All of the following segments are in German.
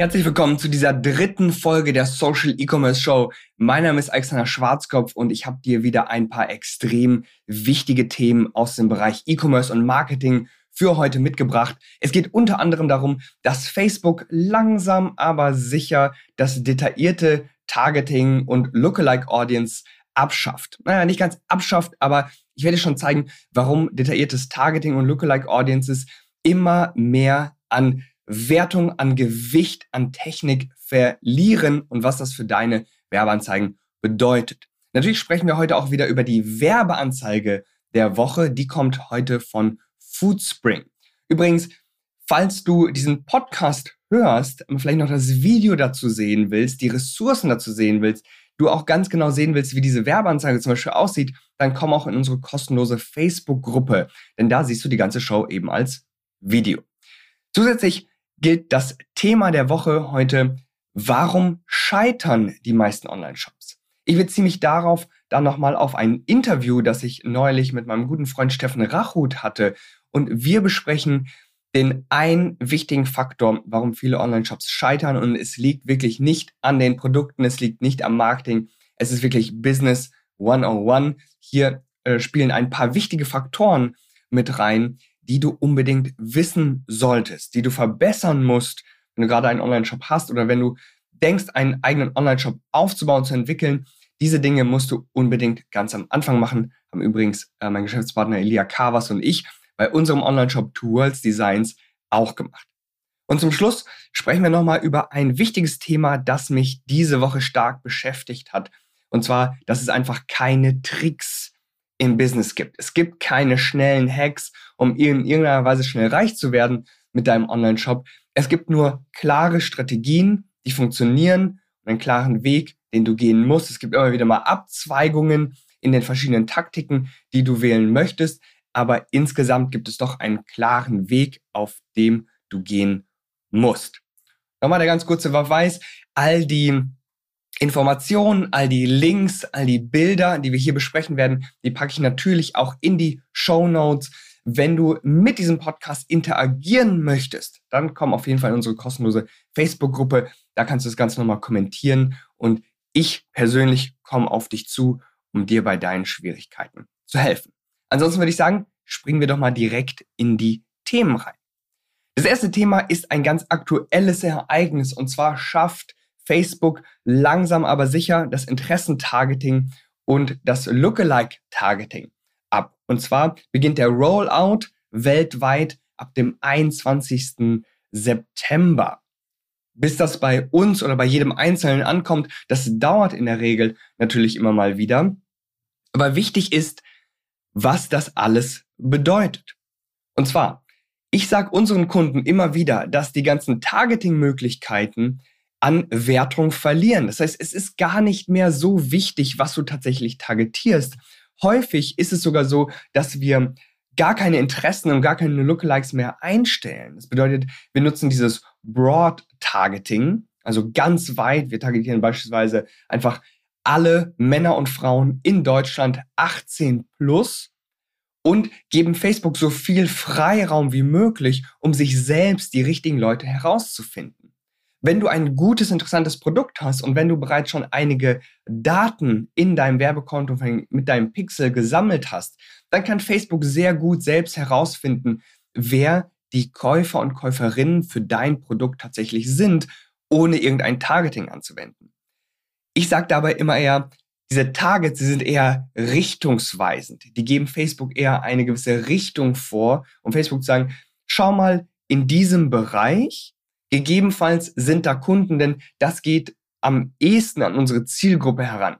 Herzlich willkommen zu dieser dritten Folge der Social E-Commerce Show. Mein Name ist Alexander Schwarzkopf und ich habe dir wieder ein paar extrem wichtige Themen aus dem Bereich E-Commerce und Marketing für heute mitgebracht. Es geht unter anderem darum, dass Facebook langsam aber sicher das detaillierte Targeting und Lookalike Audience abschafft. Naja, nicht ganz abschafft, aber ich werde schon zeigen, warum detailliertes Targeting und Lookalike Audiences immer mehr an Wertung, an Gewicht, an Technik verlieren und was das für deine Werbeanzeigen bedeutet. Natürlich sprechen wir heute auch wieder über die Werbeanzeige der Woche. Die kommt heute von Foodspring. Übrigens, falls du diesen Podcast hörst, vielleicht noch das Video dazu sehen willst, die Ressourcen dazu sehen willst, du auch ganz genau sehen willst, wie diese Werbeanzeige zum Beispiel aussieht, dann komm auch in unsere kostenlose Facebook-Gruppe, denn da siehst du die ganze Show eben als Video. Zusätzlich gilt das Thema der Woche heute, warum scheitern die meisten Online-Shops? Ich beziehe mich darauf dann nochmal auf ein Interview, das ich neulich mit meinem guten Freund Steffen Rachut hatte. Und wir besprechen den einen wichtigen Faktor, warum viele Online-Shops scheitern. Und es liegt wirklich nicht an den Produkten, es liegt nicht am Marketing. Es ist wirklich Business 101. Hier äh, spielen ein paar wichtige Faktoren mit rein, die du unbedingt wissen solltest, die du verbessern musst, wenn du gerade einen Online-Shop hast oder wenn du denkst, einen eigenen Online-Shop aufzubauen, zu entwickeln. Diese Dinge musst du unbedingt ganz am Anfang machen. Haben übrigens äh, mein Geschäftspartner Elia Kavas und ich bei unserem Online-Shop Two Worlds Designs auch gemacht. Und zum Schluss sprechen wir nochmal über ein wichtiges Thema, das mich diese Woche stark beschäftigt hat. Und zwar, dass es einfach keine Tricks im Business gibt. Es gibt keine schnellen Hacks, um in irgendeiner Weise schnell reich zu werden mit deinem Online-Shop. Es gibt nur klare Strategien, die funktionieren und einen klaren Weg, den du gehen musst. Es gibt immer wieder mal Abzweigungen in den verschiedenen Taktiken, die du wählen möchtest. Aber insgesamt gibt es doch einen klaren Weg, auf dem du gehen musst. Nochmal der ganz kurze Verweis. All die Informationen, all die Links, all die Bilder, die wir hier besprechen werden, die packe ich natürlich auch in die Show Notes. Wenn du mit diesem Podcast interagieren möchtest, dann komm auf jeden Fall in unsere kostenlose Facebook-Gruppe. Da kannst du das Ganze nochmal kommentieren und ich persönlich komme auf dich zu, um dir bei deinen Schwierigkeiten zu helfen. Ansonsten würde ich sagen, springen wir doch mal direkt in die Themen rein. Das erste Thema ist ein ganz aktuelles Ereignis und zwar schafft Facebook langsam aber sicher das Interessentargeting und das Lookalike-Targeting ab. Und zwar beginnt der Rollout weltweit ab dem 21. September. Bis das bei uns oder bei jedem Einzelnen ankommt, das dauert in der Regel natürlich immer mal wieder. Aber wichtig ist, was das alles bedeutet. Und zwar, ich sage unseren Kunden immer wieder, dass die ganzen Targeting-Möglichkeiten an Wertung verlieren. Das heißt, es ist gar nicht mehr so wichtig, was du tatsächlich targetierst. Häufig ist es sogar so, dass wir gar keine Interessen und gar keine Lookalikes mehr einstellen. Das bedeutet, wir nutzen dieses Broad Targeting, also ganz weit. Wir targetieren beispielsweise einfach alle Männer und Frauen in Deutschland 18 plus und geben Facebook so viel Freiraum wie möglich, um sich selbst die richtigen Leute herauszufinden wenn du ein gutes, interessantes Produkt hast und wenn du bereits schon einige Daten in deinem Werbekonto mit deinem Pixel gesammelt hast, dann kann Facebook sehr gut selbst herausfinden, wer die Käufer und Käuferinnen für dein Produkt tatsächlich sind, ohne irgendein Targeting anzuwenden. Ich sage dabei immer eher, diese Targets, sie sind eher richtungsweisend. Die geben Facebook eher eine gewisse Richtung vor, um Facebook zu sagen, schau mal, in diesem Bereich Gegebenenfalls sind da Kunden, denn das geht am ehesten an unsere Zielgruppe heran.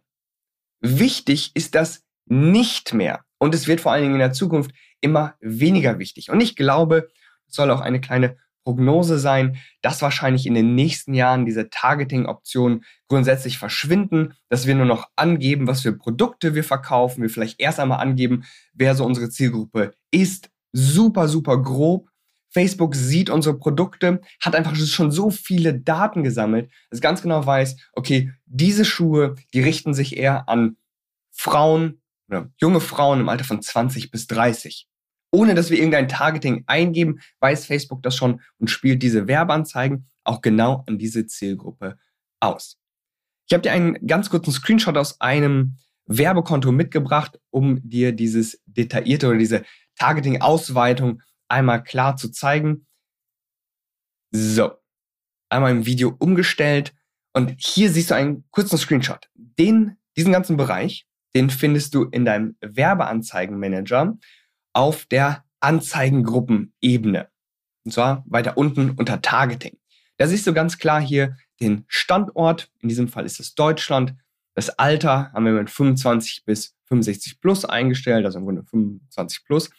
Wichtig ist das nicht mehr und es wird vor allen Dingen in der Zukunft immer weniger wichtig. Und ich glaube, es soll auch eine kleine Prognose sein, dass wahrscheinlich in den nächsten Jahren diese Targeting-Optionen grundsätzlich verschwinden, dass wir nur noch angeben, was für Produkte wir verkaufen, wir vielleicht erst einmal angeben, wer so unsere Zielgruppe ist. Super, super grob. Facebook sieht unsere Produkte, hat einfach schon so viele Daten gesammelt, dass es ganz genau weiß, okay, diese Schuhe, die richten sich eher an Frauen oder junge Frauen im Alter von 20 bis 30 ohne dass wir irgendein Targeting eingeben, weiß Facebook das schon und spielt diese Werbeanzeigen auch genau an diese Zielgruppe aus. Ich habe dir einen ganz kurzen Screenshot aus einem Werbekonto mitgebracht, um dir dieses detaillierte oder diese Targeting-Ausweitung einmal klar zu zeigen. So, einmal im Video umgestellt und hier siehst du einen kurzen Screenshot. Den, diesen ganzen Bereich, den findest du in deinem Werbeanzeigenmanager auf der Anzeigengruppenebene. Und zwar weiter unten unter Targeting. Da siehst du ganz klar hier den Standort. In diesem Fall ist es Deutschland. Das Alter haben wir mit 25 bis 65 plus eingestellt, also im Grunde 25 plus.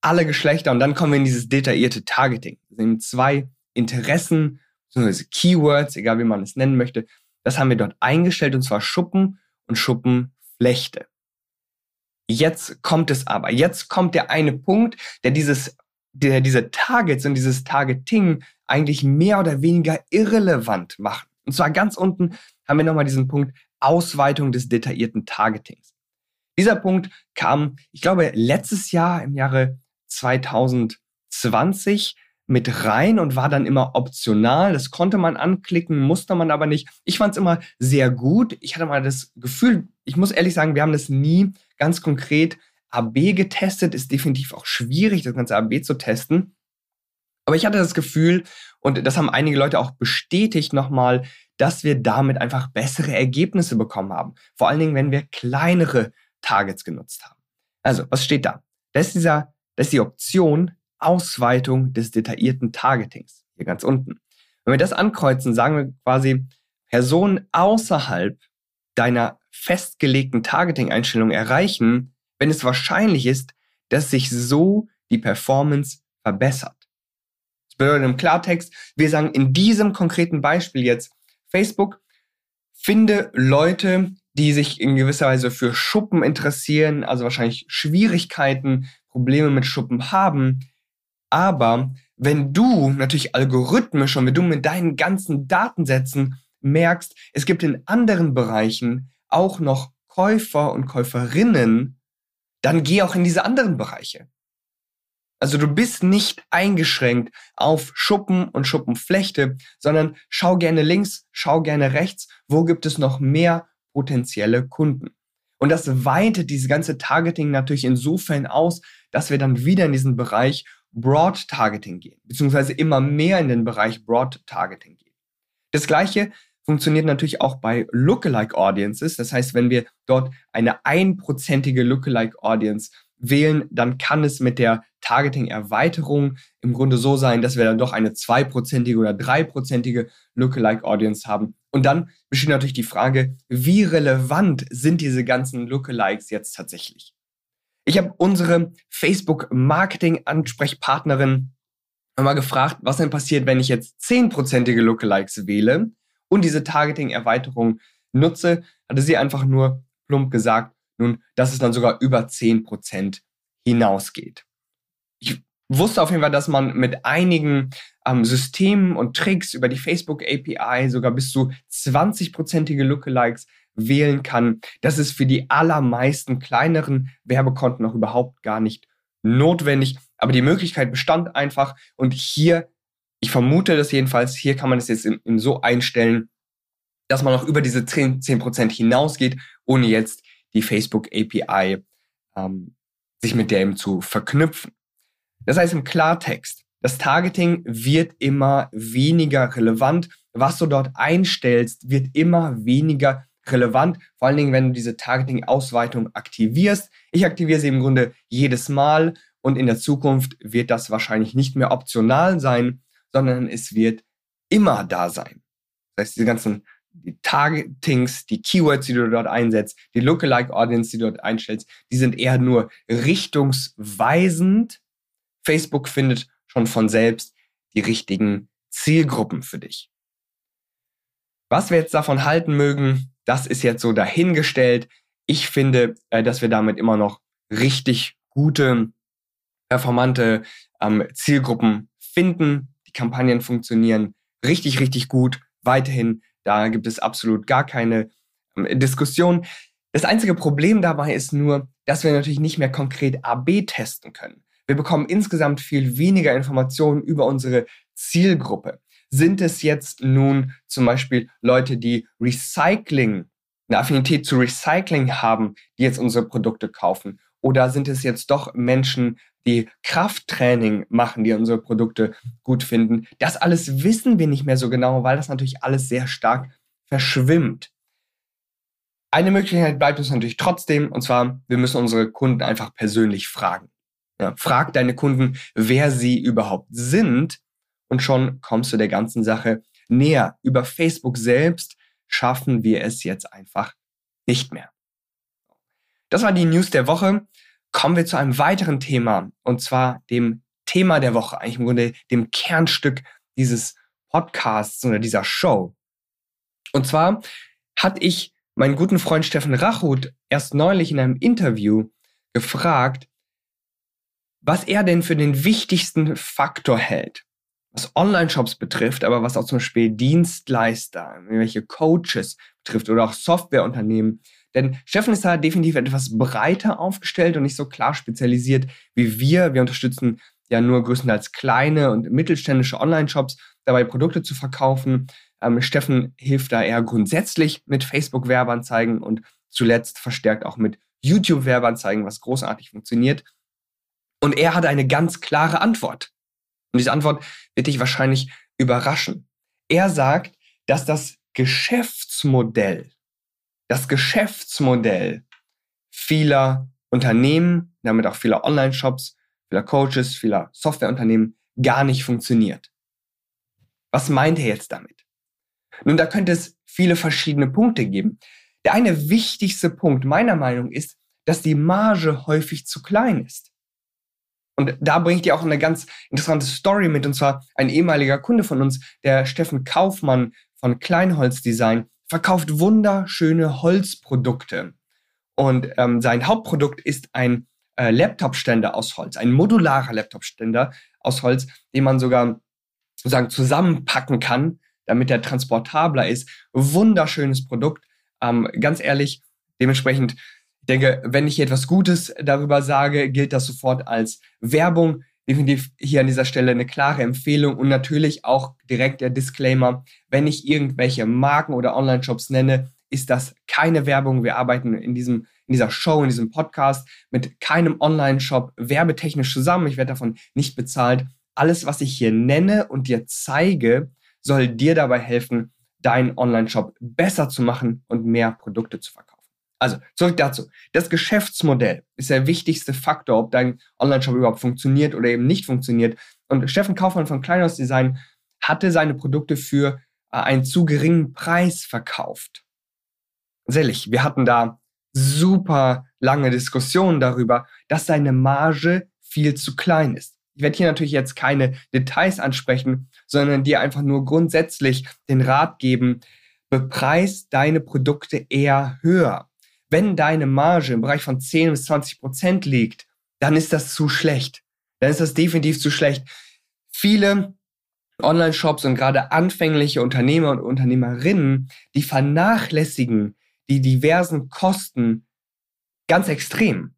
Alle Geschlechter und dann kommen wir in dieses detaillierte Targeting. Das sind zwei Interessen, beziehungsweise Keywords, egal wie man es nennen möchte. Das haben wir dort eingestellt und zwar Schuppen und Schuppenflechte. Jetzt kommt es aber. Jetzt kommt der eine Punkt, der dieses, der diese Targets und dieses Targeting eigentlich mehr oder weniger irrelevant macht. Und zwar ganz unten haben wir nochmal diesen Punkt Ausweitung des detaillierten Targetings. Dieser Punkt kam, ich glaube, letztes Jahr im Jahre 2020 mit rein und war dann immer optional. Das konnte man anklicken, musste man aber nicht. Ich fand es immer sehr gut. Ich hatte mal das Gefühl, ich muss ehrlich sagen, wir haben das nie ganz konkret AB getestet. Ist definitiv auch schwierig, das ganze AB zu testen. Aber ich hatte das Gefühl, und das haben einige Leute auch bestätigt nochmal, dass wir damit einfach bessere Ergebnisse bekommen haben. Vor allen Dingen, wenn wir kleinere Targets genutzt haben. Also, was steht da? Das ist, dieser, das ist die Option Ausweitung des detaillierten Targetings. Hier ganz unten. Wenn wir das ankreuzen, sagen wir quasi, Personen außerhalb deiner festgelegten Targeting-Einstellung erreichen, wenn es wahrscheinlich ist, dass sich so die Performance verbessert. Das bedeutet im Klartext, wir sagen in diesem konkreten Beispiel jetzt, Facebook, finde Leute, die sich in gewisser Weise für Schuppen interessieren, also wahrscheinlich Schwierigkeiten, Probleme mit Schuppen haben. Aber wenn du natürlich algorithmisch und wenn du mit deinen ganzen Datensätzen merkst, es gibt in anderen Bereichen auch noch Käufer und Käuferinnen, dann geh auch in diese anderen Bereiche. Also du bist nicht eingeschränkt auf Schuppen und Schuppenflechte, sondern schau gerne links, schau gerne rechts, wo gibt es noch mehr potenzielle Kunden. Und das weitet diese ganze Targeting natürlich insofern aus, dass wir dann wieder in diesen Bereich Broad Targeting gehen, beziehungsweise immer mehr in den Bereich Broad Targeting gehen. Das gleiche funktioniert natürlich auch bei Lookalike Audiences. Das heißt, wenn wir dort eine einprozentige Lookalike Audience wählen, dann kann es mit der Targeting-Erweiterung im Grunde so sein, dass wir dann doch eine zweiprozentige oder dreiprozentige Lookalike Audience haben. Und dann besteht natürlich die Frage, wie relevant sind diese ganzen Lookalikes jetzt tatsächlich? Ich habe unsere Facebook-Marketing-Ansprechpartnerin mal gefragt, was denn passiert, wenn ich jetzt zehnprozentige Lookalikes wähle und diese Targeting-Erweiterung nutze, hatte sie einfach nur plump gesagt, nun, dass es dann sogar über 10% hinausgeht. Ich wusste auf jeden Fall, dass man mit einigen ähm, Systemen und Tricks über die Facebook API sogar bis zu 20-prozentige Lookalikes wählen kann. Das ist für die allermeisten kleineren Werbekonten noch überhaupt gar nicht notwendig. Aber die Möglichkeit bestand einfach und hier ich vermute das jedenfalls, hier kann man es jetzt in, in so einstellen, dass man auch über diese 10%, 10 hinausgeht, ohne jetzt die Facebook API ähm, sich mit eben zu verknüpfen. Das heißt im Klartext, das Targeting wird immer weniger relevant. Was du dort einstellst, wird immer weniger relevant. Vor allen Dingen, wenn du diese Targeting-Ausweitung aktivierst. Ich aktiviere sie im Grunde jedes Mal und in der Zukunft wird das wahrscheinlich nicht mehr optional sein, sondern es wird immer da sein. Das heißt, diese ganzen die Targetings, die Keywords, die du dort einsetzt, die Lookalike Audience, die du dort einstellst, die sind eher nur richtungsweisend. Facebook findet schon von selbst die richtigen Zielgruppen für dich. Was wir jetzt davon halten mögen, das ist jetzt so dahingestellt. Ich finde, äh, dass wir damit immer noch richtig gute, performante ähm, Zielgruppen finden. Die Kampagnen funktionieren richtig, richtig gut. Weiterhin, da gibt es absolut gar keine ähm, Diskussion. Das einzige Problem dabei ist nur, dass wir natürlich nicht mehr konkret AB testen können. Wir bekommen insgesamt viel weniger Informationen über unsere Zielgruppe. Sind es jetzt nun zum Beispiel Leute, die Recycling, eine Affinität zu Recycling haben, die jetzt unsere Produkte kaufen? Oder sind es jetzt doch Menschen, die Krafttraining machen, die unsere Produkte gut finden? Das alles wissen wir nicht mehr so genau, weil das natürlich alles sehr stark verschwimmt. Eine Möglichkeit bleibt uns natürlich trotzdem, und zwar, wir müssen unsere Kunden einfach persönlich fragen. Ja, frag deine Kunden, wer sie überhaupt sind, und schon kommst du der ganzen Sache näher. Über Facebook selbst schaffen wir es jetzt einfach nicht mehr. Das war die News der Woche. Kommen wir zu einem weiteren Thema, und zwar dem Thema der Woche, eigentlich im Grunde dem Kernstück dieses Podcasts oder dieser Show. Und zwar hatte ich meinen guten Freund Steffen Rachut erst neulich in einem Interview gefragt, was er denn für den wichtigsten Faktor hält, was Online-Shops betrifft, aber was auch zum Beispiel Dienstleister, welche Coaches betrifft oder auch Softwareunternehmen. Denn Steffen ist da definitiv etwas breiter aufgestellt und nicht so klar spezialisiert wie wir. Wir unterstützen ja nur größtenteils kleine und mittelständische Online-Shops dabei, Produkte zu verkaufen. Ähm, Steffen hilft da eher grundsätzlich mit Facebook-Werbeanzeigen und zuletzt verstärkt auch mit YouTube-Werbeanzeigen, was großartig funktioniert. Und er hat eine ganz klare Antwort. Und diese Antwort wird dich wahrscheinlich überraschen. Er sagt, dass das Geschäftsmodell, das Geschäftsmodell vieler Unternehmen, damit auch vieler Online-Shops, vieler Coaches, vieler Softwareunternehmen gar nicht funktioniert. Was meint er jetzt damit? Nun, da könnte es viele verschiedene Punkte geben. Der eine wichtigste Punkt meiner Meinung ist, dass die Marge häufig zu klein ist. Und da bringt ihr auch eine ganz interessante Story mit, und zwar ein ehemaliger Kunde von uns, der Steffen Kaufmann von Kleinholz Design, verkauft wunderschöne Holzprodukte. Und ähm, sein Hauptprodukt ist ein äh, Laptopständer aus Holz, ein modularer Laptopständer aus Holz, den man sogar sozusagen zusammenpacken kann, damit er transportabler ist. Wunderschönes Produkt. Ähm, ganz ehrlich, dementsprechend ich denke, wenn ich etwas Gutes darüber sage, gilt das sofort als Werbung. Definitiv hier an dieser Stelle eine klare Empfehlung und natürlich auch direkt der Disclaimer, wenn ich irgendwelche Marken oder Online-Shops nenne, ist das keine Werbung. Wir arbeiten in diesem in dieser Show, in diesem Podcast mit keinem Online-Shop werbetechnisch zusammen. Ich werde davon nicht bezahlt. Alles, was ich hier nenne und dir zeige, soll dir dabei helfen, deinen Online-Shop besser zu machen und mehr Produkte zu verkaufen. Also, zurück dazu. Das Geschäftsmodell ist der wichtigste Faktor, ob dein Online-Shop überhaupt funktioniert oder eben nicht funktioniert. Und Steffen Kaufmann von Kleinhaus Design hatte seine Produkte für äh, einen zu geringen Preis verkauft. Ehrlich, wir hatten da super lange Diskussionen darüber, dass seine Marge viel zu klein ist. Ich werde hier natürlich jetzt keine Details ansprechen, sondern dir einfach nur grundsätzlich den Rat geben, bepreis deine Produkte eher höher. Wenn deine Marge im Bereich von 10 bis 20 Prozent liegt, dann ist das zu schlecht. Dann ist das definitiv zu schlecht. Viele Online-Shops und gerade anfängliche Unternehmer und Unternehmerinnen, die vernachlässigen die diversen Kosten ganz extrem.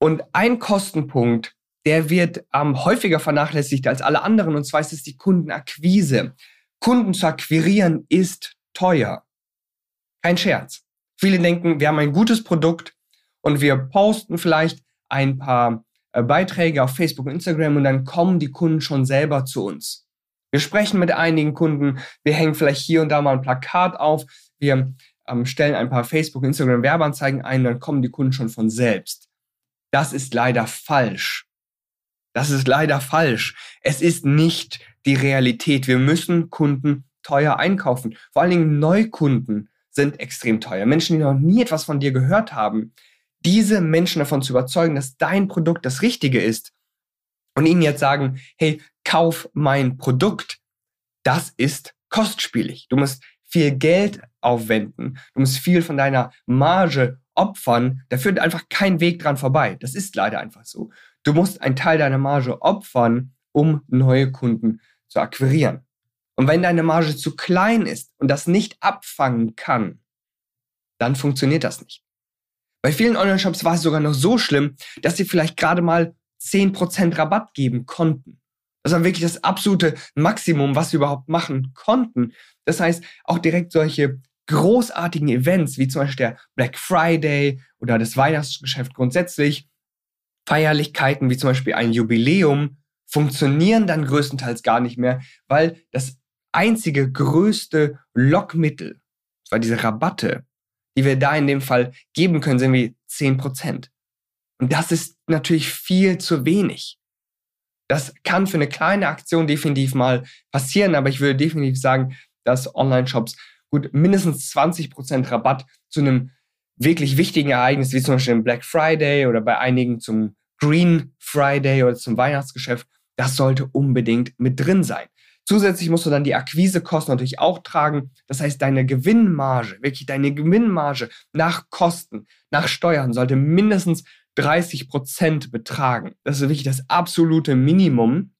Und ein Kostenpunkt, der wird ähm, häufiger vernachlässigt als alle anderen, und zwar ist es die Kundenakquise. Kunden zu akquirieren ist teuer. Kein Scherz. Viele denken, wir haben ein gutes Produkt und wir posten vielleicht ein paar äh, Beiträge auf Facebook und Instagram und dann kommen die Kunden schon selber zu uns. Wir sprechen mit einigen Kunden, wir hängen vielleicht hier und da mal ein Plakat auf, wir ähm, stellen ein paar Facebook und Instagram Werbeanzeigen ein, dann kommen die Kunden schon von selbst. Das ist leider falsch. Das ist leider falsch. Es ist nicht die Realität. Wir müssen Kunden teuer einkaufen. Vor allen Dingen Neukunden sind extrem teuer. Menschen, die noch nie etwas von dir gehört haben, diese Menschen davon zu überzeugen, dass dein Produkt das Richtige ist und ihnen jetzt sagen, hey, kauf mein Produkt, das ist kostspielig. Du musst viel Geld aufwenden. Du musst viel von deiner Marge opfern. Da führt einfach kein Weg dran vorbei. Das ist leider einfach so. Du musst einen Teil deiner Marge opfern, um neue Kunden zu akquirieren. Und wenn deine Marge zu klein ist und das nicht abfangen kann, dann funktioniert das nicht. Bei vielen Online-Shops war es sogar noch so schlimm, dass sie vielleicht gerade mal 10% Rabatt geben konnten. Das war wirklich das absolute Maximum, was sie überhaupt machen konnten. Das heißt, auch direkt solche großartigen Events, wie zum Beispiel der Black Friday oder das Weihnachtsgeschäft grundsätzlich, Feierlichkeiten wie zum Beispiel ein Jubiläum, funktionieren dann größtenteils gar nicht mehr, weil das einzige größte Lockmittel, zwar diese Rabatte, die wir da in dem Fall geben können, sind wie 10%. Und das ist natürlich viel zu wenig. Das kann für eine kleine Aktion definitiv mal passieren, aber ich würde definitiv sagen, dass Online-Shops gut mindestens 20% Rabatt zu einem wirklich wichtigen Ereignis, wie zum Beispiel im Black Friday oder bei einigen zum Green Friday oder zum Weihnachtsgeschäft, das sollte unbedingt mit drin sein. Zusätzlich musst du dann die Akquisekosten natürlich auch tragen. Das heißt, deine Gewinnmarge, wirklich deine Gewinnmarge nach Kosten, nach Steuern sollte mindestens 30 Prozent betragen. Das ist wirklich das absolute Minimum,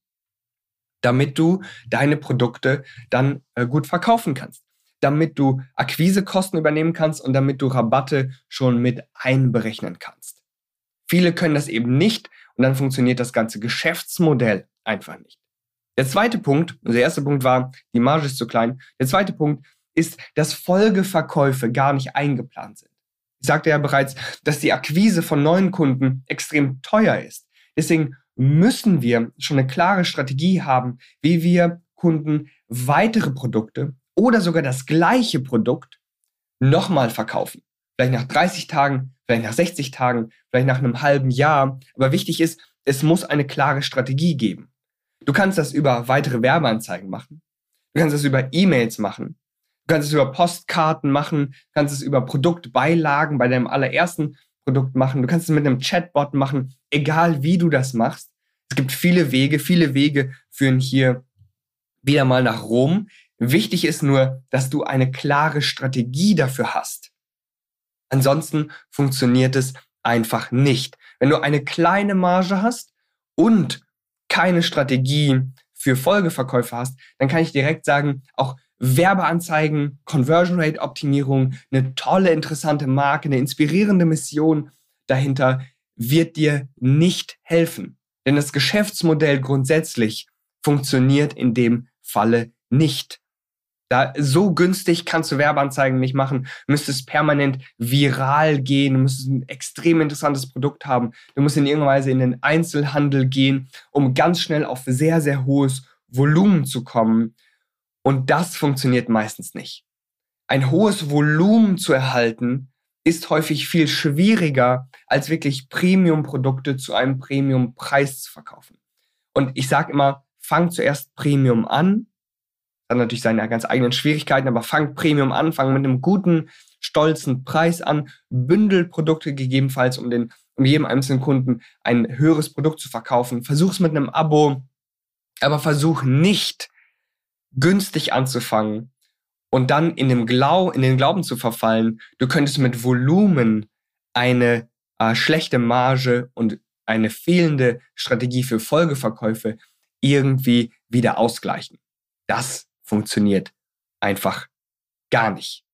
damit du deine Produkte dann äh, gut verkaufen kannst. Damit du Akquisekosten übernehmen kannst und damit du Rabatte schon mit einberechnen kannst. Viele können das eben nicht und dann funktioniert das ganze Geschäftsmodell einfach nicht. Der zweite Punkt, also der erste Punkt war, die Marge ist zu klein. Der zweite Punkt ist, dass Folgeverkäufe gar nicht eingeplant sind. Ich sagte ja bereits, dass die Akquise von neuen Kunden extrem teuer ist. Deswegen müssen wir schon eine klare Strategie haben, wie wir Kunden weitere Produkte oder sogar das gleiche Produkt nochmal verkaufen. Vielleicht nach 30 Tagen, vielleicht nach 60 Tagen, vielleicht nach einem halben Jahr. Aber wichtig ist, es muss eine klare Strategie geben. Du kannst das über weitere Werbeanzeigen machen. Du kannst das über E-Mails machen. Du kannst es über Postkarten machen. Du kannst es über Produktbeilagen bei deinem allerersten Produkt machen. Du kannst es mit einem Chatbot machen. Egal wie du das machst. Es gibt viele Wege. Viele Wege führen hier wieder mal nach Rom. Wichtig ist nur, dass du eine klare Strategie dafür hast. Ansonsten funktioniert es einfach nicht. Wenn du eine kleine Marge hast und keine Strategie für Folgeverkäufe hast, dann kann ich direkt sagen, auch Werbeanzeigen, Conversion Rate Optimierung, eine tolle, interessante Marke, eine inspirierende Mission dahinter wird dir nicht helfen. Denn das Geschäftsmodell grundsätzlich funktioniert in dem Falle nicht. Da so günstig kannst du Werbeanzeigen nicht machen. Du müsstest permanent viral gehen. Du müsstest ein extrem interessantes Produkt haben. Du musst in irgendeiner Weise in den Einzelhandel gehen, um ganz schnell auf sehr, sehr hohes Volumen zu kommen. Und das funktioniert meistens nicht. Ein hohes Volumen zu erhalten ist häufig viel schwieriger, als wirklich Premium-Produkte zu einem Premium-Preis zu verkaufen. Und ich sage immer, fang zuerst Premium an hat natürlich seine ganz eigenen Schwierigkeiten, aber fangt Premium an, fangt mit einem guten, stolzen Preis an, bündelt Produkte gegebenenfalls, um den, um jedem einzelnen Kunden ein höheres Produkt zu verkaufen. Versuch es mit einem Abo, aber versuch nicht günstig anzufangen und dann in dem Glau, in den Glauben zu verfallen, du könntest mit Volumen eine äh, schlechte Marge und eine fehlende Strategie für Folgeverkäufe irgendwie wieder ausgleichen. Das funktioniert einfach gar nicht.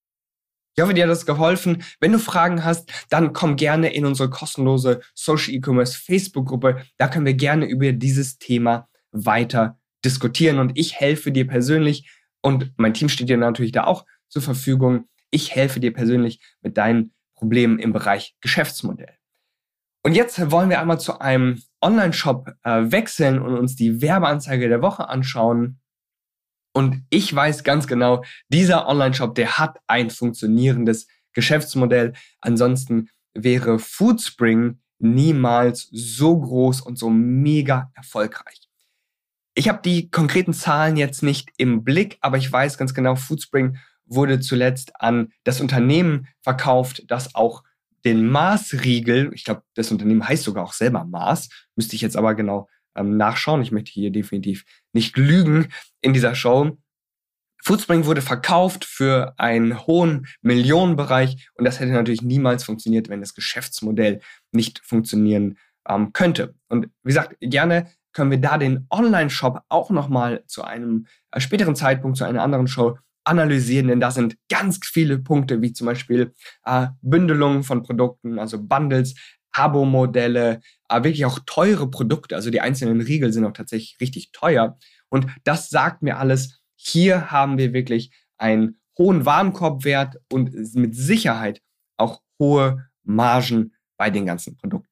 Ich hoffe, dir hat das geholfen. Wenn du Fragen hast, dann komm gerne in unsere kostenlose Social E-Commerce Facebook-Gruppe. Da können wir gerne über dieses Thema weiter diskutieren und ich helfe dir persönlich und mein Team steht dir natürlich da auch zur Verfügung. Ich helfe dir persönlich mit deinen Problemen im Bereich Geschäftsmodell. Und jetzt wollen wir einmal zu einem Online-Shop äh, wechseln und uns die Werbeanzeige der Woche anschauen. Und ich weiß ganz genau, dieser Online-Shop, der hat ein funktionierendes Geschäftsmodell. Ansonsten wäre Foodspring niemals so groß und so mega erfolgreich. Ich habe die konkreten Zahlen jetzt nicht im Blick, aber ich weiß ganz genau, Foodspring wurde zuletzt an das Unternehmen verkauft, das auch den Maßriegel, ich glaube, das Unternehmen heißt sogar auch selber Maß, müsste ich jetzt aber genau ähm, nachschauen. Ich möchte hier definitiv nicht lügen in dieser Show. Foodspring wurde verkauft für einen hohen Millionenbereich und das hätte natürlich niemals funktioniert, wenn das Geschäftsmodell nicht funktionieren ähm, könnte. Und wie gesagt, gerne können wir da den Online-Shop auch nochmal zu einem äh, späteren Zeitpunkt, zu einer anderen Show analysieren, denn da sind ganz viele Punkte, wie zum Beispiel äh, Bündelungen von Produkten, also Bundles, Abo-Modelle, äh, wirklich auch teure Produkte. Also die einzelnen Riegel sind auch tatsächlich richtig teuer. Und das sagt mir alles, hier haben wir wirklich einen hohen Warenkorbwert und mit Sicherheit auch hohe Margen bei den ganzen Produkten.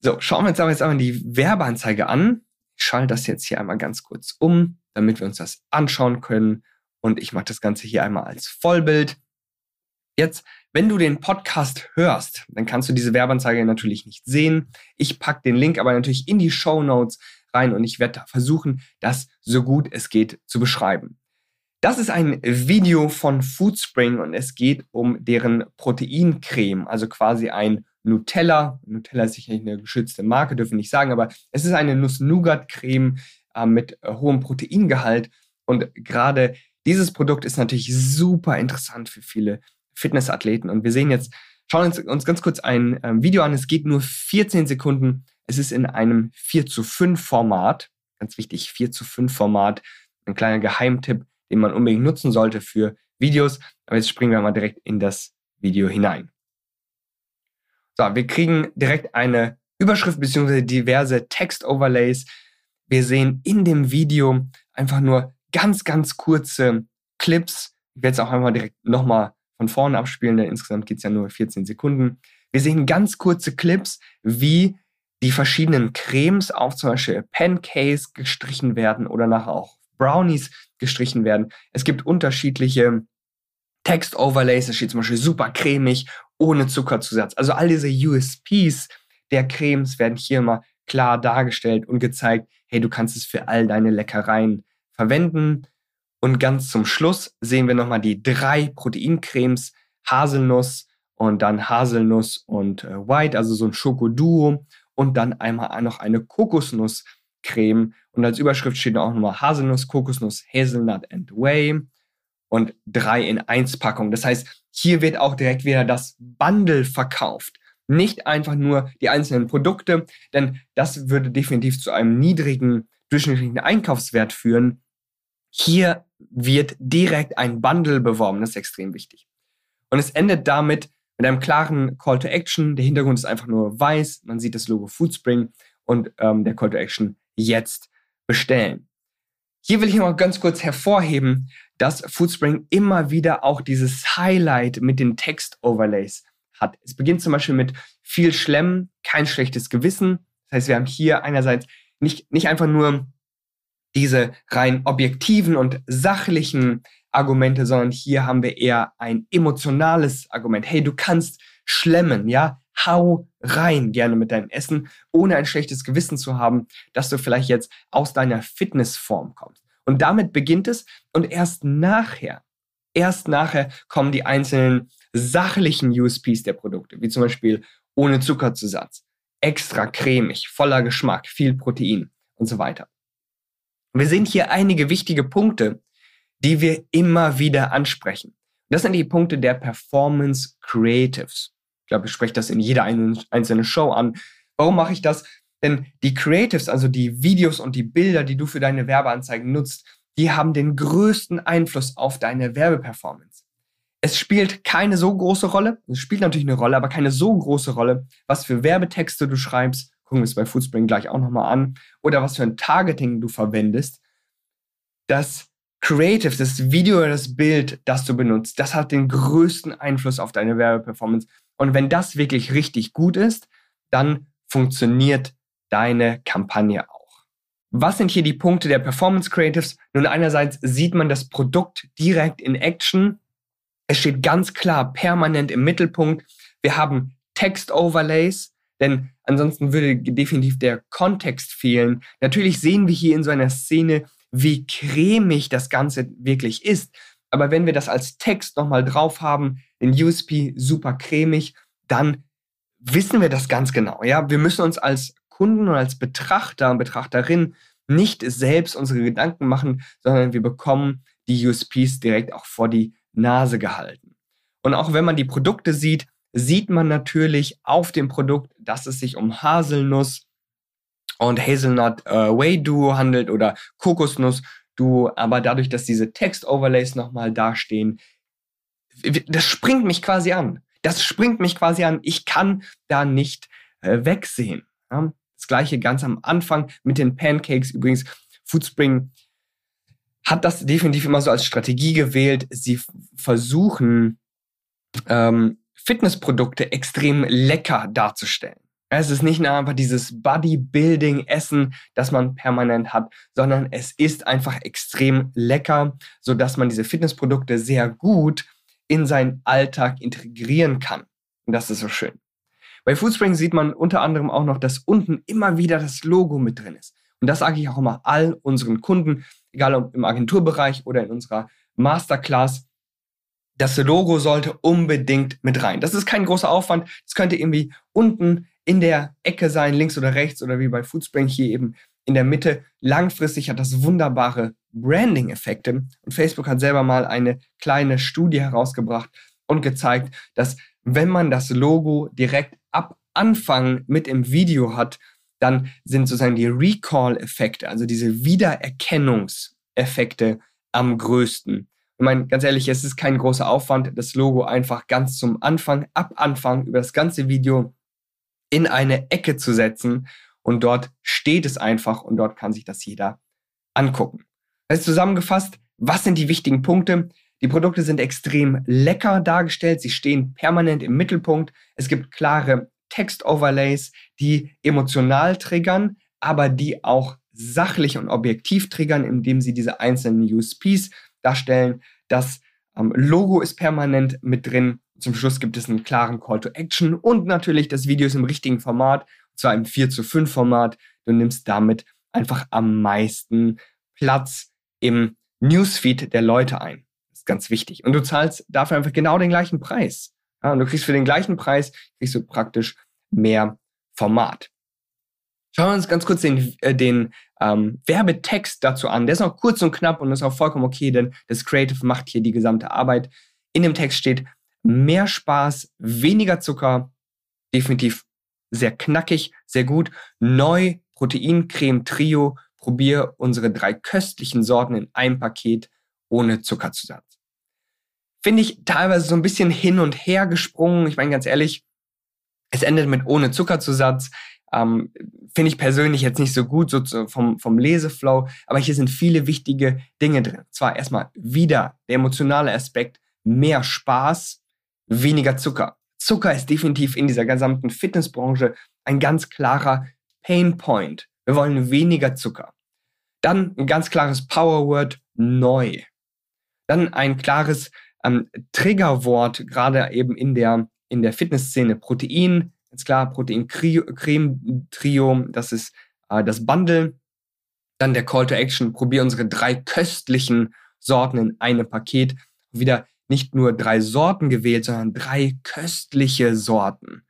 So, schauen wir uns aber jetzt einmal die Werbeanzeige an. Ich schalte das jetzt hier einmal ganz kurz um, damit wir uns das anschauen können. Und ich mache das Ganze hier einmal als Vollbild. Jetzt, wenn du den Podcast hörst, dann kannst du diese Werbeanzeige natürlich nicht sehen. Ich packe den Link aber natürlich in die Show Notes rein und ich werde versuchen, das so gut es geht zu beschreiben. Das ist ein Video von Foodspring und es geht um deren Proteincreme, also quasi ein Nutella. Nutella ist sicherlich eine geschützte Marke, dürfen wir nicht sagen, aber es ist eine Nuss-Nougat-Creme äh, mit äh, hohem Proteingehalt und gerade dieses Produkt ist natürlich super interessant für viele Fitnessathleten und wir sehen jetzt, schauen uns, uns ganz kurz ein äh, Video an. Es geht nur 14 Sekunden es ist in einem 4 zu 5 Format, ganz wichtig, 4 zu 5 Format, ein kleiner Geheimtipp, den man unbedingt nutzen sollte für Videos. Aber jetzt springen wir mal direkt in das Video hinein. So, wir kriegen direkt eine Überschrift bzw. diverse Text-Overlays. Wir sehen in dem Video einfach nur ganz, ganz kurze Clips. Ich werde es auch einmal direkt nochmal von vorne abspielen, denn insgesamt geht es ja nur 14 Sekunden. Wir sehen ganz kurze Clips, wie die verschiedenen Cremes auf zum Beispiel Pancakes gestrichen werden oder nachher auch Brownies gestrichen werden. Es gibt unterschiedliche Text-Overlays, es steht zum Beispiel super cremig, ohne Zuckerzusatz. Also all diese USPs der Cremes werden hier mal klar dargestellt und gezeigt, hey, du kannst es für all deine Leckereien verwenden. Und ganz zum Schluss sehen wir nochmal die drei Proteincremes, Haselnuss und dann Haselnuss und äh, White, also so ein Schokoduo und dann einmal noch eine Kokosnusscreme. Und als Überschrift steht auch nochmal Haselnuss, Kokosnuss, Hazelnut and Whey und drei in eins Packung. Das heißt, hier wird auch direkt wieder das Bundle verkauft. Nicht einfach nur die einzelnen Produkte, denn das würde definitiv zu einem niedrigen durchschnittlichen Einkaufswert führen. Hier wird direkt ein Bundle beworben. Das ist extrem wichtig. Und es endet damit, mit einem klaren Call to Action. Der Hintergrund ist einfach nur weiß. Man sieht das Logo Foodspring und ähm, der Call to Action jetzt bestellen. Hier will ich noch ganz kurz hervorheben, dass Foodspring immer wieder auch dieses Highlight mit den Text-Overlays hat. Es beginnt zum Beispiel mit viel Schlemm, kein schlechtes Gewissen. Das heißt, wir haben hier einerseits nicht, nicht einfach nur diese rein objektiven und sachlichen Argumente, sondern hier haben wir eher ein emotionales Argument. Hey, du kannst schlemmen, ja? Hau rein gerne mit deinem Essen, ohne ein schlechtes Gewissen zu haben, dass du vielleicht jetzt aus deiner Fitnessform kommst. Und damit beginnt es und erst nachher, erst nachher kommen die einzelnen sachlichen USPs der Produkte, wie zum Beispiel ohne Zuckerzusatz, extra cremig, voller Geschmack, viel Protein und so weiter. Wir sehen hier einige wichtige Punkte, die wir immer wieder ansprechen. Das sind die Punkte der Performance Creatives. Ich glaube, ich spreche das in jeder einzelnen Show an. Warum mache ich das? Denn die Creatives, also die Videos und die Bilder, die du für deine Werbeanzeigen nutzt, die haben den größten Einfluss auf deine Werbeperformance. Es spielt keine so große Rolle, es spielt natürlich eine Rolle, aber keine so große Rolle, was für Werbetexte du schreibst, gucken wir es bei Foodspring gleich auch nochmal an, oder was für ein Targeting du verwendest. Das Creative, das Video oder das Bild, das du benutzt, das hat den größten Einfluss auf deine Werbeperformance. Und wenn das wirklich richtig gut ist, dann funktioniert deine Kampagne auch. Was sind hier die Punkte der Performance Creatives? Nun, einerseits sieht man das Produkt direkt in Action. Es steht ganz klar permanent im Mittelpunkt. Wir haben Text-Overlays, denn ansonsten würde definitiv der Kontext fehlen. Natürlich sehen wir hier in so einer Szene wie cremig das Ganze wirklich ist. Aber wenn wir das als Text nochmal drauf haben, in USP super cremig, dann wissen wir das ganz genau. Ja, wir müssen uns als Kunden und als Betrachter und Betrachterin nicht selbst unsere Gedanken machen, sondern wir bekommen die USPs direkt auch vor die Nase gehalten. Und auch wenn man die Produkte sieht, sieht man natürlich auf dem Produkt, dass es sich um Haselnuss und Hazelnut äh, Whey Duo handelt oder Kokosnuss Duo. Aber dadurch, dass diese Text-Overlays nochmal dastehen, das springt mich quasi an. Das springt mich quasi an. Ich kann da nicht äh, wegsehen. Ja? Das gleiche ganz am Anfang mit den Pancakes. Übrigens, Foodspring hat das definitiv immer so als Strategie gewählt. Sie versuchen, ähm, Fitnessprodukte extrem lecker darzustellen. Es ist nicht nur einfach dieses Bodybuilding-Essen, das man permanent hat, sondern es ist einfach extrem lecker, sodass man diese Fitnessprodukte sehr gut in seinen Alltag integrieren kann. Und das ist so schön. Bei Foodspring sieht man unter anderem auch noch, dass unten immer wieder das Logo mit drin ist. Und das sage ich auch immer all unseren Kunden, egal ob im Agenturbereich oder in unserer Masterclass. Das Logo sollte unbedingt mit rein. Das ist kein großer Aufwand. Das könnte irgendwie unten in der Ecke sein, links oder rechts oder wie bei Foodspring hier eben in der Mitte. Langfristig hat das wunderbare Branding-Effekte. Und Facebook hat selber mal eine kleine Studie herausgebracht und gezeigt, dass wenn man das Logo direkt ab Anfang mit im Video hat, dann sind sozusagen die Recall-Effekte, also diese Wiedererkennungseffekte am größten. Ich meine, ganz ehrlich, es ist kein großer Aufwand, das Logo einfach ganz zum Anfang, ab Anfang über das ganze Video in eine Ecke zu setzen und dort steht es einfach und dort kann sich das jeder angucken. Also zusammengefasst, was sind die wichtigen Punkte? Die Produkte sind extrem lecker dargestellt, sie stehen permanent im Mittelpunkt. Es gibt klare Text-Overlays, die emotional triggern, aber die auch sachlich und objektiv triggern, indem sie diese einzelnen USPs darstellen. Das ähm, Logo ist permanent mit drin. Zum Schluss gibt es einen klaren Call to Action und natürlich das Video ist im richtigen Format, und zwar im 4 zu 5 Format. Du nimmst damit einfach am meisten Platz im Newsfeed der Leute ein ganz wichtig. Und du zahlst dafür einfach genau den gleichen Preis. Ja, und du kriegst für den gleichen Preis, kriegst du praktisch mehr Format. Schauen wir uns ganz kurz den, äh, den ähm, Werbetext dazu an. Der ist auch kurz und knapp und ist auch vollkommen okay, denn das Creative macht hier die gesamte Arbeit. In dem Text steht mehr Spaß, weniger Zucker, definitiv sehr knackig, sehr gut. Neu Proteincreme Trio. Probier unsere drei köstlichen Sorten in einem Paket ohne Zuckerzusatz finde ich teilweise so ein bisschen hin und her gesprungen. Ich meine, ganz ehrlich, es endet mit ohne Zuckerzusatz. Ähm, finde ich persönlich jetzt nicht so gut so vom, vom Leseflow, aber hier sind viele wichtige Dinge drin. Zwar erstmal wieder der emotionale Aspekt, mehr Spaß, weniger Zucker. Zucker ist definitiv in dieser gesamten Fitnessbranche ein ganz klarer Pain Point. Wir wollen weniger Zucker. Dann ein ganz klares Powerword, neu. Dann ein klares ähm, Triggerwort, gerade eben in der, in der Fitnessszene. Protein, ganz klar, Protein-Creme-Trio, das ist äh, das Bundle. Dann der Call to Action, probier unsere drei köstlichen Sorten in einem Paket. Wieder nicht nur drei Sorten gewählt, sondern drei köstliche Sorten.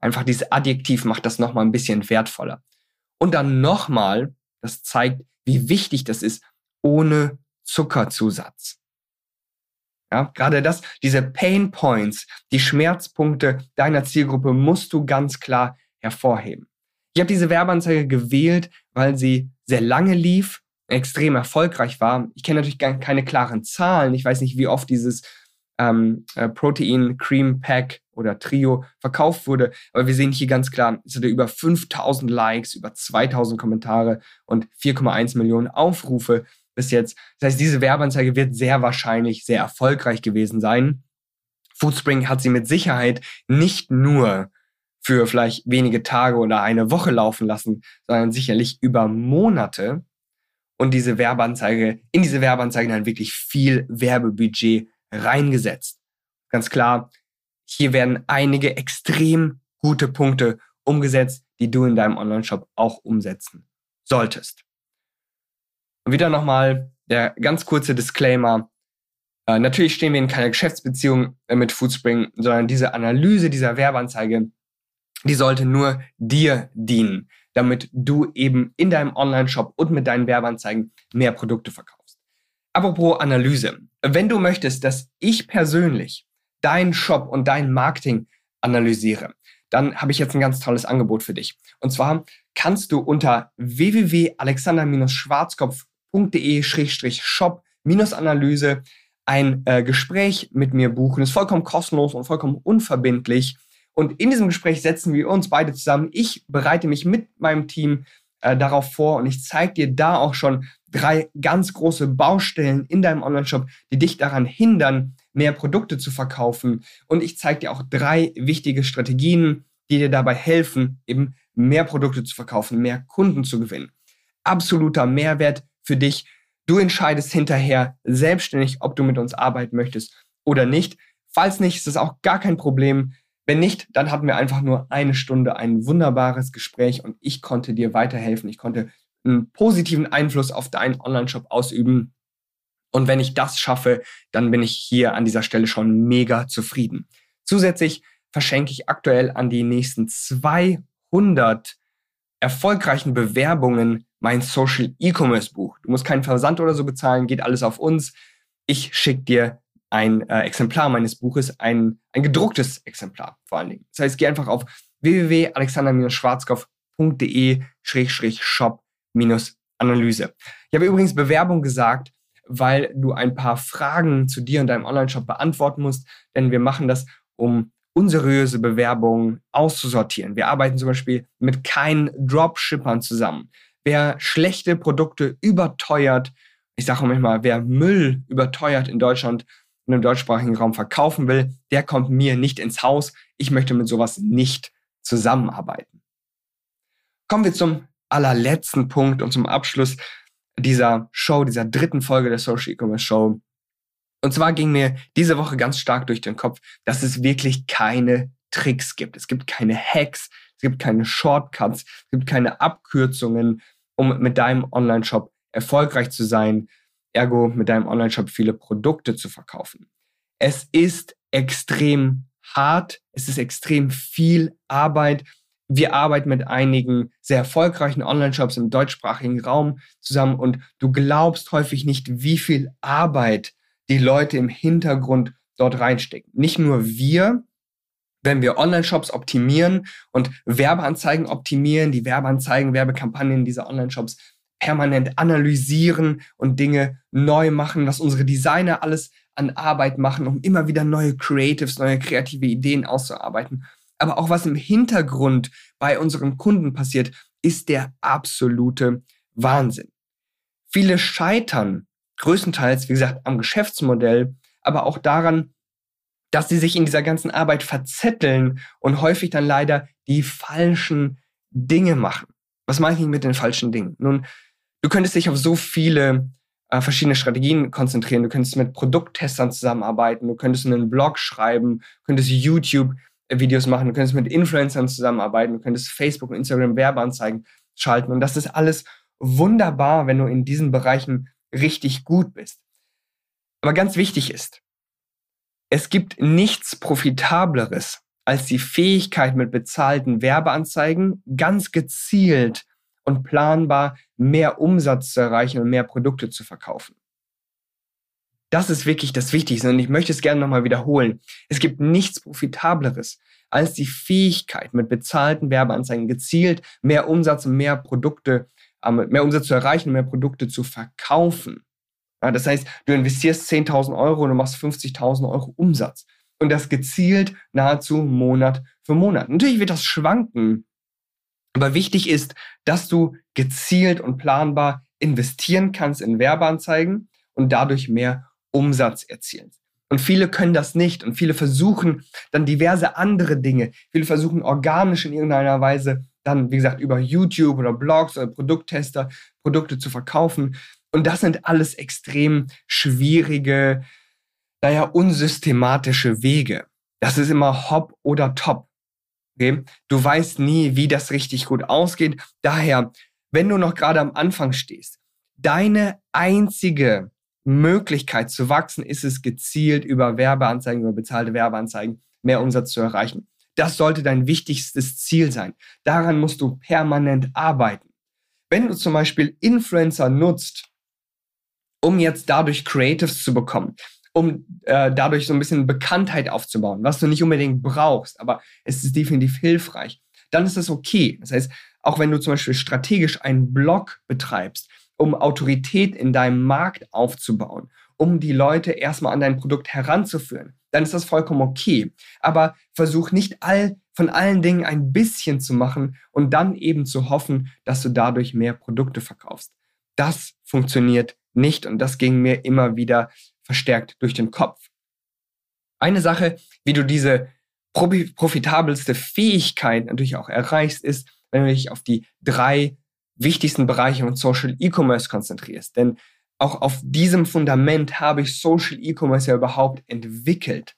Einfach dieses Adjektiv macht das nochmal ein bisschen wertvoller. Und dann nochmal, das zeigt, wie wichtig das ist, ohne Zuckerzusatz. Ja, gerade das, diese Pain Points, die Schmerzpunkte deiner Zielgruppe musst du ganz klar hervorheben. Ich habe diese Werbeanzeige gewählt, weil sie sehr lange lief, extrem erfolgreich war. Ich kenne natürlich keine klaren Zahlen. Ich weiß nicht, wie oft dieses ähm, äh, Protein Cream Pack oder Trio verkauft wurde. Aber wir sehen hier ganz klar, es hatte über 5000 Likes, über 2000 Kommentare und 4,1 Millionen Aufrufe bis jetzt. Das heißt, diese Werbeanzeige wird sehr wahrscheinlich sehr erfolgreich gewesen sein. Foodspring hat sie mit Sicherheit nicht nur für vielleicht wenige Tage oder eine Woche laufen lassen, sondern sicherlich über Monate und diese Werbeanzeige, in diese Werbeanzeige dann wirklich viel Werbebudget reingesetzt. Ganz klar, hier werden einige extrem gute Punkte umgesetzt, die du in deinem Online-Shop auch umsetzen solltest. Und wieder nochmal der ganz kurze Disclaimer. Äh, natürlich stehen wir in keiner Geschäftsbeziehung äh, mit Foodspring, sondern diese Analyse dieser Werbeanzeige, die sollte nur dir dienen. damit du eben in deinem Online-Shop und mit deinen Werbeanzeigen mehr Produkte verkaufst. Apropos Analyse. Wenn du möchtest, dass ich persönlich deinen Shop und dein Marketing analysiere, dann habe ich jetzt ein ganz tolles Angebot für dich. Und zwar kannst du unter www.alexander-schwarzkopf.de-shop-analyse ein äh, Gespräch mit mir buchen. Ist vollkommen kostenlos und vollkommen unverbindlich. Und in diesem Gespräch setzen wir uns beide zusammen. Ich bereite mich mit meinem Team äh, darauf vor und ich zeige dir da auch schon drei ganz große Baustellen in deinem Online-Shop, die dich daran hindern, mehr Produkte zu verkaufen. Und ich zeige dir auch drei wichtige Strategien, die dir dabei helfen, eben mehr Produkte zu verkaufen, mehr Kunden zu gewinnen. Absoluter Mehrwert für dich. Du entscheidest hinterher selbstständig, ob du mit uns arbeiten möchtest oder nicht. Falls nicht, ist das auch gar kein Problem. Wenn nicht, dann hatten wir einfach nur eine Stunde ein wunderbares Gespräch und ich konnte dir weiterhelfen. Ich konnte einen positiven Einfluss auf deinen Online-Shop ausüben. Und wenn ich das schaffe, dann bin ich hier an dieser Stelle schon mega zufrieden. Zusätzlich verschenke ich aktuell an die nächsten 200 erfolgreichen Bewerbungen mein Social E-Commerce Buch. Du musst keinen Versand oder so bezahlen, geht alles auf uns. Ich schicke dir ein äh, Exemplar meines Buches, ein, ein gedrucktes Exemplar vor allen Dingen. Das heißt, geh einfach auf www.alexander-schwarzkopf.de-shop-analyse. Ich habe übrigens Bewerbung gesagt, weil du ein paar Fragen zu dir und deinem Online-Shop beantworten musst, denn wir machen das, um unseriöse Bewerbungen auszusortieren. Wir arbeiten zum Beispiel mit keinen Dropshippern zusammen. Wer schlechte Produkte überteuert, ich sage manchmal, wer Müll überteuert in Deutschland und im deutschsprachigen Raum verkaufen will, der kommt mir nicht ins Haus. Ich möchte mit sowas nicht zusammenarbeiten. Kommen wir zum allerletzten Punkt und zum Abschluss dieser Show, dieser dritten Folge der Social E-Commerce Show. Und zwar ging mir diese Woche ganz stark durch den Kopf, dass es wirklich keine Tricks gibt. Es gibt keine Hacks, es gibt keine Shortcuts, es gibt keine Abkürzungen, um mit deinem Online-Shop erfolgreich zu sein, ergo mit deinem Online-Shop viele Produkte zu verkaufen. Es ist extrem hart, es ist extrem viel Arbeit. Wir arbeiten mit einigen sehr erfolgreichen Online-Shops im deutschsprachigen Raum zusammen und du glaubst häufig nicht, wie viel Arbeit die Leute im Hintergrund dort reinstecken. Nicht nur wir, wenn wir Online-Shops optimieren und Werbeanzeigen optimieren, die Werbeanzeigen, Werbekampagnen dieser Online-Shops permanent analysieren und Dinge neu machen, was unsere Designer alles an Arbeit machen, um immer wieder neue Creatives, neue kreative Ideen auszuarbeiten. Aber auch was im Hintergrund bei unseren Kunden passiert, ist der absolute Wahnsinn. Viele scheitern größtenteils, wie gesagt, am Geschäftsmodell, aber auch daran, dass sie sich in dieser ganzen Arbeit verzetteln und häufig dann leider die falschen Dinge machen. Was meine ich mit den falschen Dingen? Nun, du könntest dich auf so viele äh, verschiedene Strategien konzentrieren. Du könntest mit Produkttestern zusammenarbeiten, du könntest einen Blog schreiben, du könntest YouTube-Videos machen, du könntest mit Influencern zusammenarbeiten, du könntest Facebook und Instagram Werbeanzeigen schalten. Und das ist alles wunderbar, wenn du in diesen Bereichen richtig gut bist. Aber ganz wichtig ist, es gibt nichts Profitableres als die Fähigkeit, mit bezahlten Werbeanzeigen ganz gezielt und planbar mehr Umsatz zu erreichen und mehr Produkte zu verkaufen. Das ist wirklich das Wichtigste und ich möchte es gerne nochmal wiederholen. Es gibt nichts Profitableres als die Fähigkeit, mit bezahlten Werbeanzeigen gezielt mehr Umsatz und mehr Produkte mehr Umsatz zu erreichen, mehr Produkte zu verkaufen. Das heißt, du investierst 10.000 Euro und du machst 50.000 Euro Umsatz. Und das gezielt nahezu Monat für Monat. Natürlich wird das schwanken. Aber wichtig ist, dass du gezielt und planbar investieren kannst in Werbeanzeigen und dadurch mehr Umsatz erzielst. Und viele können das nicht und viele versuchen dann diverse andere Dinge. Viele versuchen organisch in irgendeiner Weise dann, wie gesagt, über YouTube oder Blogs oder Produkttester Produkte zu verkaufen. Und das sind alles extrem schwierige, naja, unsystematische Wege. Das ist immer Hop oder Top. Okay? Du weißt nie, wie das richtig gut ausgeht. Daher, wenn du noch gerade am Anfang stehst, deine einzige Möglichkeit zu wachsen ist es gezielt über Werbeanzeigen, über bezahlte Werbeanzeigen mehr Umsatz zu erreichen. Das sollte dein wichtigstes Ziel sein. Daran musst du permanent arbeiten. Wenn du zum Beispiel Influencer nutzt, um jetzt dadurch Creatives zu bekommen, um äh, dadurch so ein bisschen Bekanntheit aufzubauen, was du nicht unbedingt brauchst, aber es ist definitiv hilfreich, dann ist das okay. Das heißt, auch wenn du zum Beispiel strategisch einen Blog betreibst, um Autorität in deinem Markt aufzubauen, um die Leute erstmal an dein Produkt heranzuführen, dann ist das vollkommen okay. Aber versuch nicht all, von allen Dingen ein bisschen zu machen und dann eben zu hoffen, dass du dadurch mehr Produkte verkaufst. Das funktioniert nicht und das ging mir immer wieder verstärkt durch den Kopf. Eine Sache, wie du diese profitabelste Fähigkeit natürlich auch erreichst, ist, wenn du dich auf die drei wichtigsten Bereiche von Social E-Commerce konzentrierst. Denn auch auf diesem Fundament habe ich Social E-Commerce ja überhaupt entwickelt.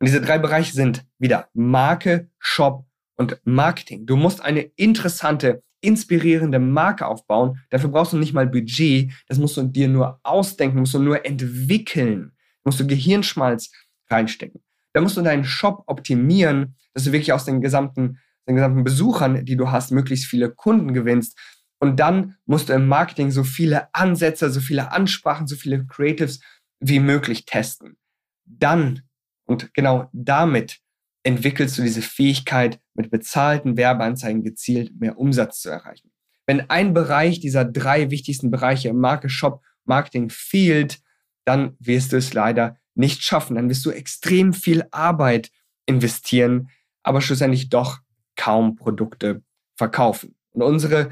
Und diese drei Bereiche sind wieder Marke, Shop und Marketing. Du musst eine interessante, inspirierende Marke aufbauen. Dafür brauchst du nicht mal Budget. Das musst du dir nur ausdenken, musst du nur entwickeln. Musst du Gehirnschmalz reinstecken. Da musst du deinen Shop optimieren, dass du wirklich aus den gesamten, den gesamten Besuchern, die du hast, möglichst viele Kunden gewinnst. Und dann musst du im Marketing so viele Ansätze, so viele Ansprachen, so viele Creatives wie möglich testen. Dann und genau damit entwickelst du diese Fähigkeit, mit bezahlten Werbeanzeigen gezielt mehr Umsatz zu erreichen. Wenn ein Bereich dieser drei wichtigsten Bereiche im Marke, Shop, Marketing fehlt, dann wirst du es leider nicht schaffen. Dann wirst du extrem viel Arbeit investieren, aber schlussendlich doch kaum Produkte verkaufen. Und unsere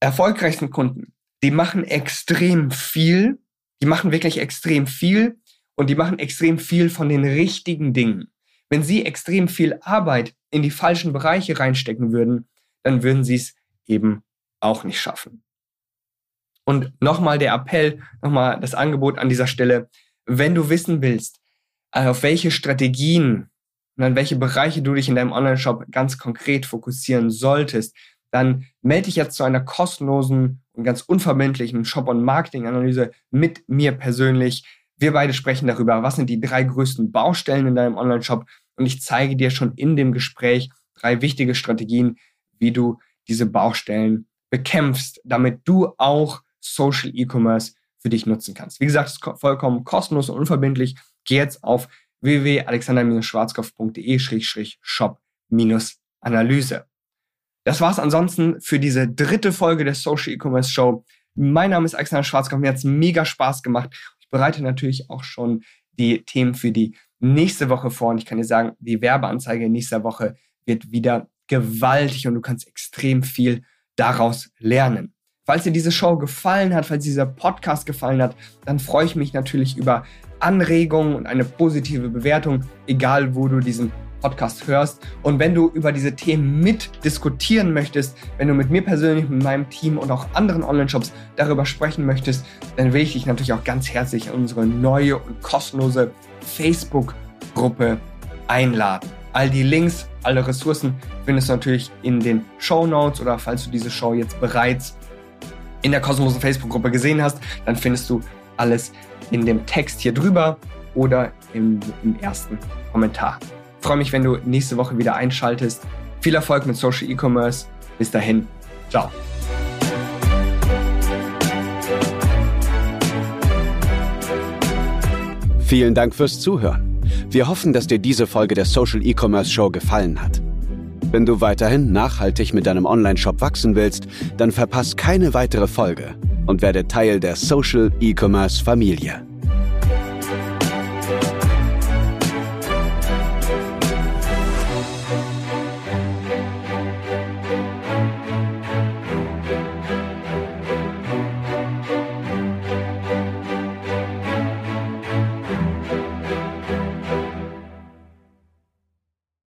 erfolgreichsten Kunden, die machen extrem viel, die machen wirklich extrem viel und die machen extrem viel von den richtigen Dingen. Wenn sie extrem viel Arbeit in die falschen Bereiche reinstecken würden, dann würden sie es eben auch nicht schaffen. Und nochmal der Appell, nochmal das Angebot an dieser Stelle, wenn du wissen willst, auf welche Strategien und an welche Bereiche du dich in deinem Online-Shop ganz konkret fokussieren solltest, dann melde dich jetzt zu einer kostenlosen und ganz unverbindlichen Shop- und Marketing-Analyse mit mir persönlich. Wir beide sprechen darüber, was sind die drei größten Baustellen in deinem Online-Shop und ich zeige dir schon in dem Gespräch drei wichtige Strategien, wie du diese Baustellen bekämpfst, damit du auch Social E-Commerce für dich nutzen kannst. Wie gesagt, es ist vollkommen kostenlos und unverbindlich. Geh jetzt auf www.alexander-schwarzkopf.de-shop-analyse. Das war's ansonsten für diese dritte Folge der Social E-Commerce Show. Mein Name ist Alexander Schwarzkopf. Mir hat's mega Spaß gemacht. Ich bereite natürlich auch schon die Themen für die nächste Woche vor. Und ich kann dir sagen, die Werbeanzeige in nächster Woche wird wieder gewaltig und du kannst extrem viel daraus lernen. Falls dir diese Show gefallen hat, falls dieser Podcast gefallen hat, dann freue ich mich natürlich über Anregungen und eine positive Bewertung, egal wo du diesen Podcast hörst. Und wenn du über diese Themen mit diskutieren möchtest, wenn du mit mir persönlich, mit meinem Team und auch anderen Online-Shops darüber sprechen möchtest, dann will ich dich natürlich auch ganz herzlich in unsere neue und kostenlose Facebook-Gruppe einladen. All die Links, alle Ressourcen findest du natürlich in den Show Notes oder falls du diese Show jetzt bereits in der kostenlosen Facebook-Gruppe gesehen hast, dann findest du alles in dem Text hier drüber oder im, im ersten Kommentar freue mich, wenn du nächste Woche wieder einschaltest. Viel Erfolg mit Social E-Commerce. Bis dahin. Ciao. Vielen Dank fürs Zuhören. Wir hoffen, dass dir diese Folge der Social E-Commerce Show gefallen hat. Wenn du weiterhin nachhaltig mit deinem Online-Shop wachsen willst, dann verpass keine weitere Folge und werde Teil der Social E-Commerce Familie.